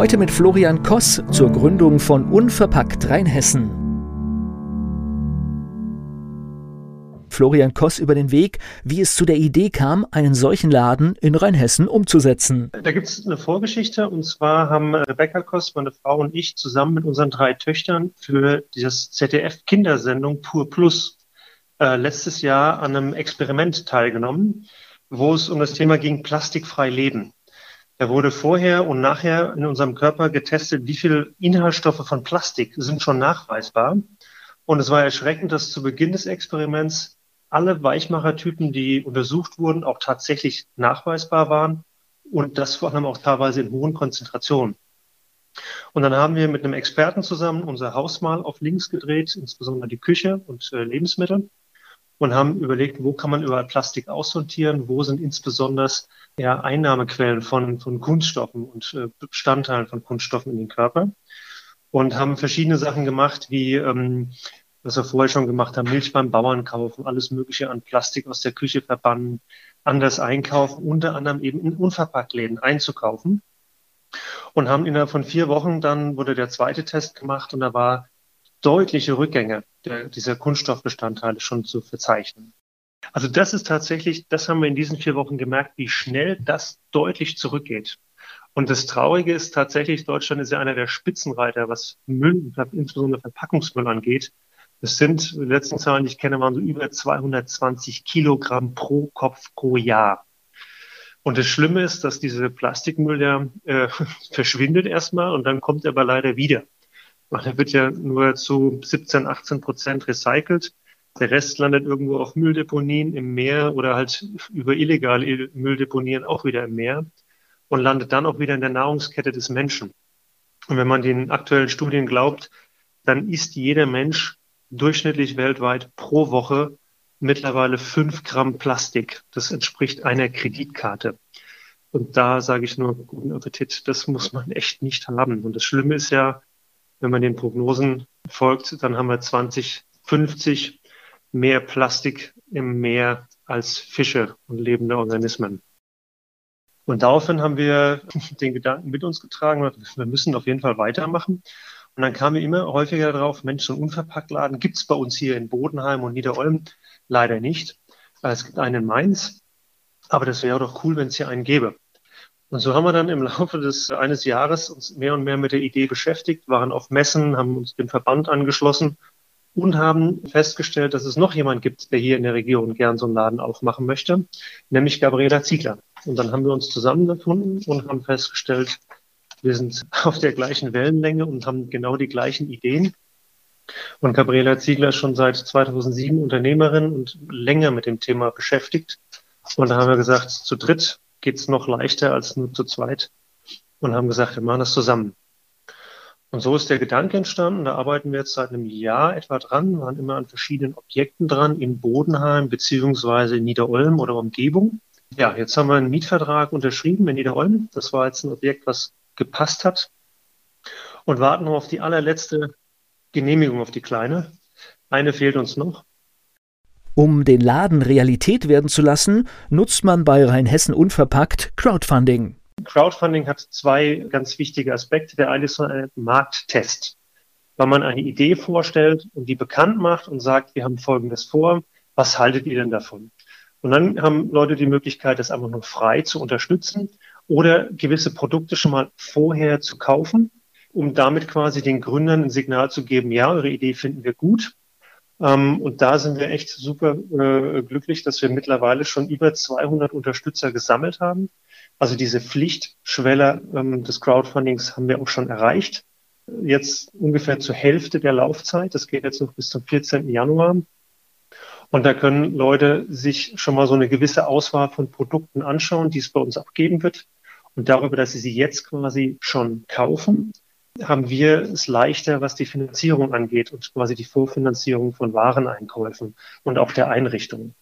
Heute mit Florian Koss zur Gründung von Unverpackt Rheinhessen. Florian Koss über den Weg, wie es zu der Idee kam, einen solchen Laden in Rheinhessen umzusetzen. Da gibt es eine Vorgeschichte und zwar haben Rebecca Koss, meine Frau und ich zusammen mit unseren drei Töchtern für das ZDF-Kindersendung Pur Plus äh, letztes Jahr an einem Experiment teilgenommen, wo es um das Thema ging plastikfrei leben. Da wurde vorher und nachher in unserem Körper getestet, wie viel Inhaltsstoffe von Plastik sind schon nachweisbar. Und es war erschreckend, dass zu Beginn des Experiments alle Weichmachertypen, die untersucht wurden, auch tatsächlich nachweisbar waren und das vor allem auch teilweise in hohen Konzentrationen. Und dann haben wir mit einem Experten zusammen unser Haus mal auf links gedreht, insbesondere die Küche und äh, Lebensmittel und haben überlegt, wo kann man überall Plastik aussortieren, wo sind insbesondere ja, Einnahmequellen von, von Kunststoffen und äh, Bestandteilen von Kunststoffen in den Körper und haben verschiedene Sachen gemacht, wie ähm, was wir vorher schon gemacht haben, Milch beim Bauern kaufen, alles Mögliche an Plastik aus der Küche verbannen, anders einkaufen, unter anderem eben in Unverpacktläden einzukaufen. Und haben innerhalb von vier Wochen dann wurde der zweite Test gemacht und da war deutliche Rückgänge der, dieser Kunststoffbestandteile schon zu verzeichnen. Also das ist tatsächlich, das haben wir in diesen vier Wochen gemerkt, wie schnell das deutlich zurückgeht. Und das Traurige ist tatsächlich, Deutschland ist ja einer der Spitzenreiter, was Müll, insbesondere Verpackungsmüll angeht. Das sind, die letzten Zahlen, die ich kenne, waren so über 220 Kilogramm pro Kopf pro Jahr. Und das Schlimme ist, dass dieser Plastikmüll ja äh, verschwindet erstmal und dann kommt er aber leider wieder. Weil er wird ja nur zu 17, 18 Prozent recycelt. Der Rest landet irgendwo auf Mülldeponien im Meer oder halt über illegale Mülldeponien auch wieder im Meer und landet dann auch wieder in der Nahrungskette des Menschen. Und wenn man den aktuellen Studien glaubt, dann isst jeder Mensch durchschnittlich weltweit pro Woche mittlerweile fünf Gramm Plastik. Das entspricht einer Kreditkarte. Und da sage ich nur guten Appetit. Das muss man echt nicht haben. Und das Schlimme ist ja, wenn man den Prognosen folgt, dann haben wir 2050 mehr Plastik im Meer als Fische und lebende Organismen. Und daraufhin haben wir den Gedanken mit uns getragen, wir müssen auf jeden Fall weitermachen. Und dann kamen wir immer häufiger darauf, Mensch, so einen Unverpacktladen gibt es bei uns hier in Bodenheim und Niederolm leider nicht. Es gibt einen in Mainz, aber das wäre doch cool, wenn es hier einen gäbe. Und so haben wir dann im Laufe des eines Jahres uns mehr und mehr mit der Idee beschäftigt, waren auf Messen, haben uns dem Verband angeschlossen und haben festgestellt, dass es noch jemand gibt, der hier in der Region gern so einen Laden aufmachen möchte, nämlich Gabriela Ziegler. Und dann haben wir uns zusammengefunden und haben festgestellt, wir sind auf der gleichen Wellenlänge und haben genau die gleichen Ideen. Und Gabriela Ziegler ist schon seit 2007 Unternehmerin und länger mit dem Thema beschäftigt. Und da haben wir gesagt, zu dritt geht es noch leichter als nur zu zweit. Und haben gesagt, wir machen das zusammen. Und so ist der Gedanke entstanden. Da arbeiten wir jetzt seit einem Jahr etwa dran, waren immer an verschiedenen Objekten dran, in Bodenheim beziehungsweise in Niederolm oder Umgebung. Ja, jetzt haben wir einen Mietvertrag unterschrieben in Niederolm. Das war jetzt ein Objekt, was gepasst hat. Und warten auf die allerletzte Genehmigung, auf die kleine. Eine fehlt uns noch. Um den Laden Realität werden zu lassen, nutzt man bei Rheinhessen Unverpackt Crowdfunding. Crowdfunding hat zwei ganz wichtige Aspekte. Der eine ist so ein Markttest, weil man eine Idee vorstellt und die bekannt macht und sagt, wir haben Folgendes vor, was haltet ihr denn davon? Und dann haben Leute die Möglichkeit, das einfach nur frei zu unterstützen oder gewisse Produkte schon mal vorher zu kaufen, um damit quasi den Gründern ein Signal zu geben, ja, eure Idee finden wir gut. Ähm, und da sind wir echt super äh, glücklich, dass wir mittlerweile schon über 200 Unterstützer gesammelt haben. Also diese Pflichtschwelle ähm, des Crowdfundings haben wir auch schon erreicht. Jetzt ungefähr zur Hälfte der Laufzeit. Das geht jetzt noch bis zum 14. Januar. Und da können Leute sich schon mal so eine gewisse Auswahl von Produkten anschauen, die es bei uns auch geben wird. Und darüber, dass sie sie jetzt quasi schon kaufen, haben wir es leichter, was die Finanzierung angeht und quasi die Vorfinanzierung von Wareneinkäufen und auch der Einrichtung.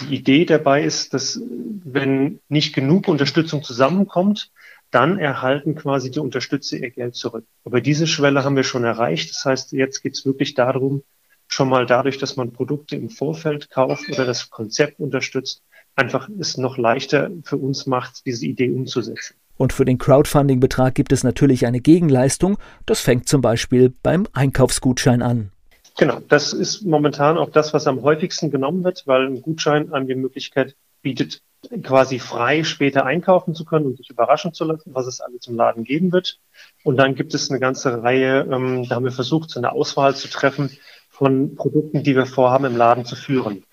Die Idee dabei ist, dass wenn nicht genug Unterstützung zusammenkommt, dann erhalten quasi die Unterstützer ihr Geld zurück. Aber diese Schwelle haben wir schon erreicht. Das heißt, jetzt geht es wirklich darum, schon mal dadurch, dass man Produkte im Vorfeld kauft oder das Konzept unterstützt, einfach es noch leichter für uns macht, diese Idee umzusetzen. Und für den Crowdfunding-Betrag gibt es natürlich eine Gegenleistung. Das fängt zum Beispiel beim Einkaufsgutschein an. Genau, das ist momentan auch das, was am häufigsten genommen wird, weil ein Gutschein einem die Möglichkeit bietet, quasi frei später einkaufen zu können und sich überraschen zu lassen, was es alles im Laden geben wird. Und dann gibt es eine ganze Reihe, ähm, da haben wir versucht, so eine Auswahl zu treffen von Produkten, die wir vorhaben, im Laden zu führen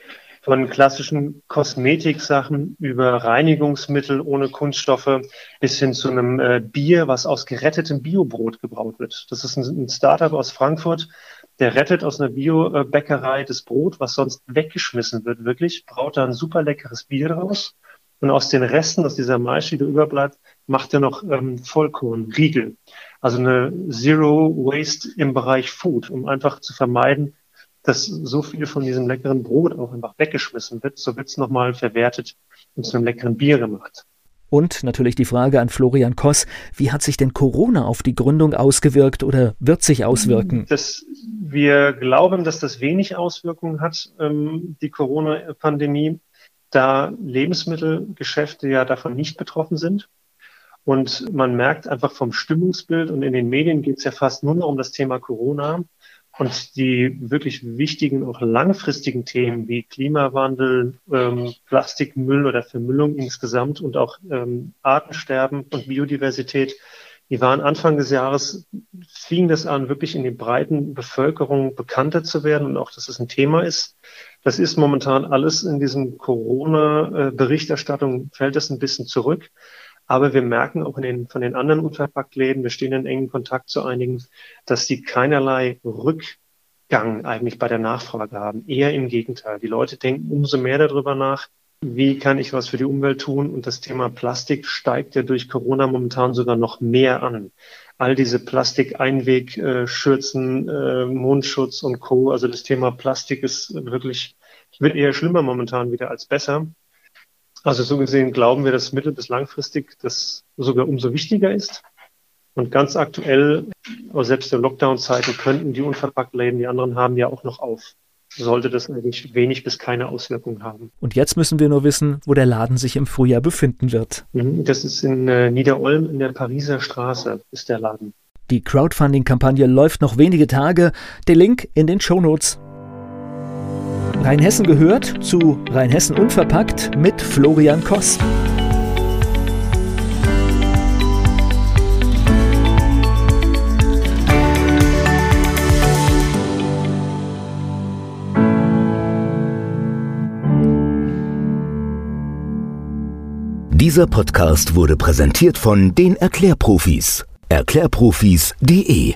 von klassischen Kosmetiksachen über Reinigungsmittel ohne Kunststoffe bis hin zu einem äh, Bier, was aus gerettetem Biobrot gebraut wird. Das ist ein, ein Startup aus Frankfurt, der rettet aus einer Biobäckerei das Brot, was sonst weggeschmissen wird, wirklich, braut da ein super leckeres Bier draus. Und aus den Resten, aus dieser Maische, die überbleibt, macht er noch ähm, Vollkornriegel. Also eine Zero Waste im Bereich Food, um einfach zu vermeiden, dass so viel von diesem leckeren Brot auch einfach weggeschmissen wird. So wird es nochmal verwertet und zu einem leckeren Bier gemacht. Und natürlich die Frage an Florian Koss, wie hat sich denn Corona auf die Gründung ausgewirkt oder wird sich auswirken? Das, wir glauben, dass das wenig Auswirkungen hat, ähm, die Corona-Pandemie, da Lebensmittelgeschäfte ja davon nicht betroffen sind. Und man merkt einfach vom Stimmungsbild und in den Medien geht es ja fast nur noch um das Thema Corona. Und die wirklich wichtigen, auch langfristigen Themen wie Klimawandel, ähm, Plastikmüll oder Vermüllung insgesamt und auch ähm, Artensterben und Biodiversität, die waren Anfang des Jahres, fing das an, wirklich in den breiten Bevölkerung bekannter zu werden und auch, dass es ein Thema ist. Das ist momentan alles in diesem Corona-Berichterstattung, fällt das ein bisschen zurück. Aber wir merken auch in den, von den anderen Unverpacktläden, wir stehen in engen Kontakt zu einigen, dass die keinerlei Rückgang eigentlich bei der Nachfrage haben. Eher im Gegenteil. Die Leute denken umso mehr darüber nach, wie kann ich was für die Umwelt tun? Und das Thema Plastik steigt ja durch Corona momentan sogar noch mehr an. All diese Plastikeinwegschürzen, äh, Mundschutz und Co. Also das Thema Plastik ist wirklich, wird eher schlimmer momentan wieder als besser. Also so gesehen glauben wir, dass mittel- bis langfristig das sogar umso wichtiger ist. Und ganz aktuell, selbst in Lockdown-Zeiten, könnten die Unverpacktläden, die anderen haben ja auch noch auf. Sollte das eigentlich wenig bis keine Auswirkungen haben. Und jetzt müssen wir nur wissen, wo der Laden sich im Frühjahr befinden wird. Mhm, das ist in äh, Niederolm in der Pariser Straße, ist der Laden. Die Crowdfunding-Kampagne läuft noch wenige Tage. Der Link in den Shownotes. Rheinhessen gehört zu Rheinhessen Unverpackt mit Florian Koss. Dieser Podcast wurde präsentiert von den Erklärprofis. Erklärprofis.de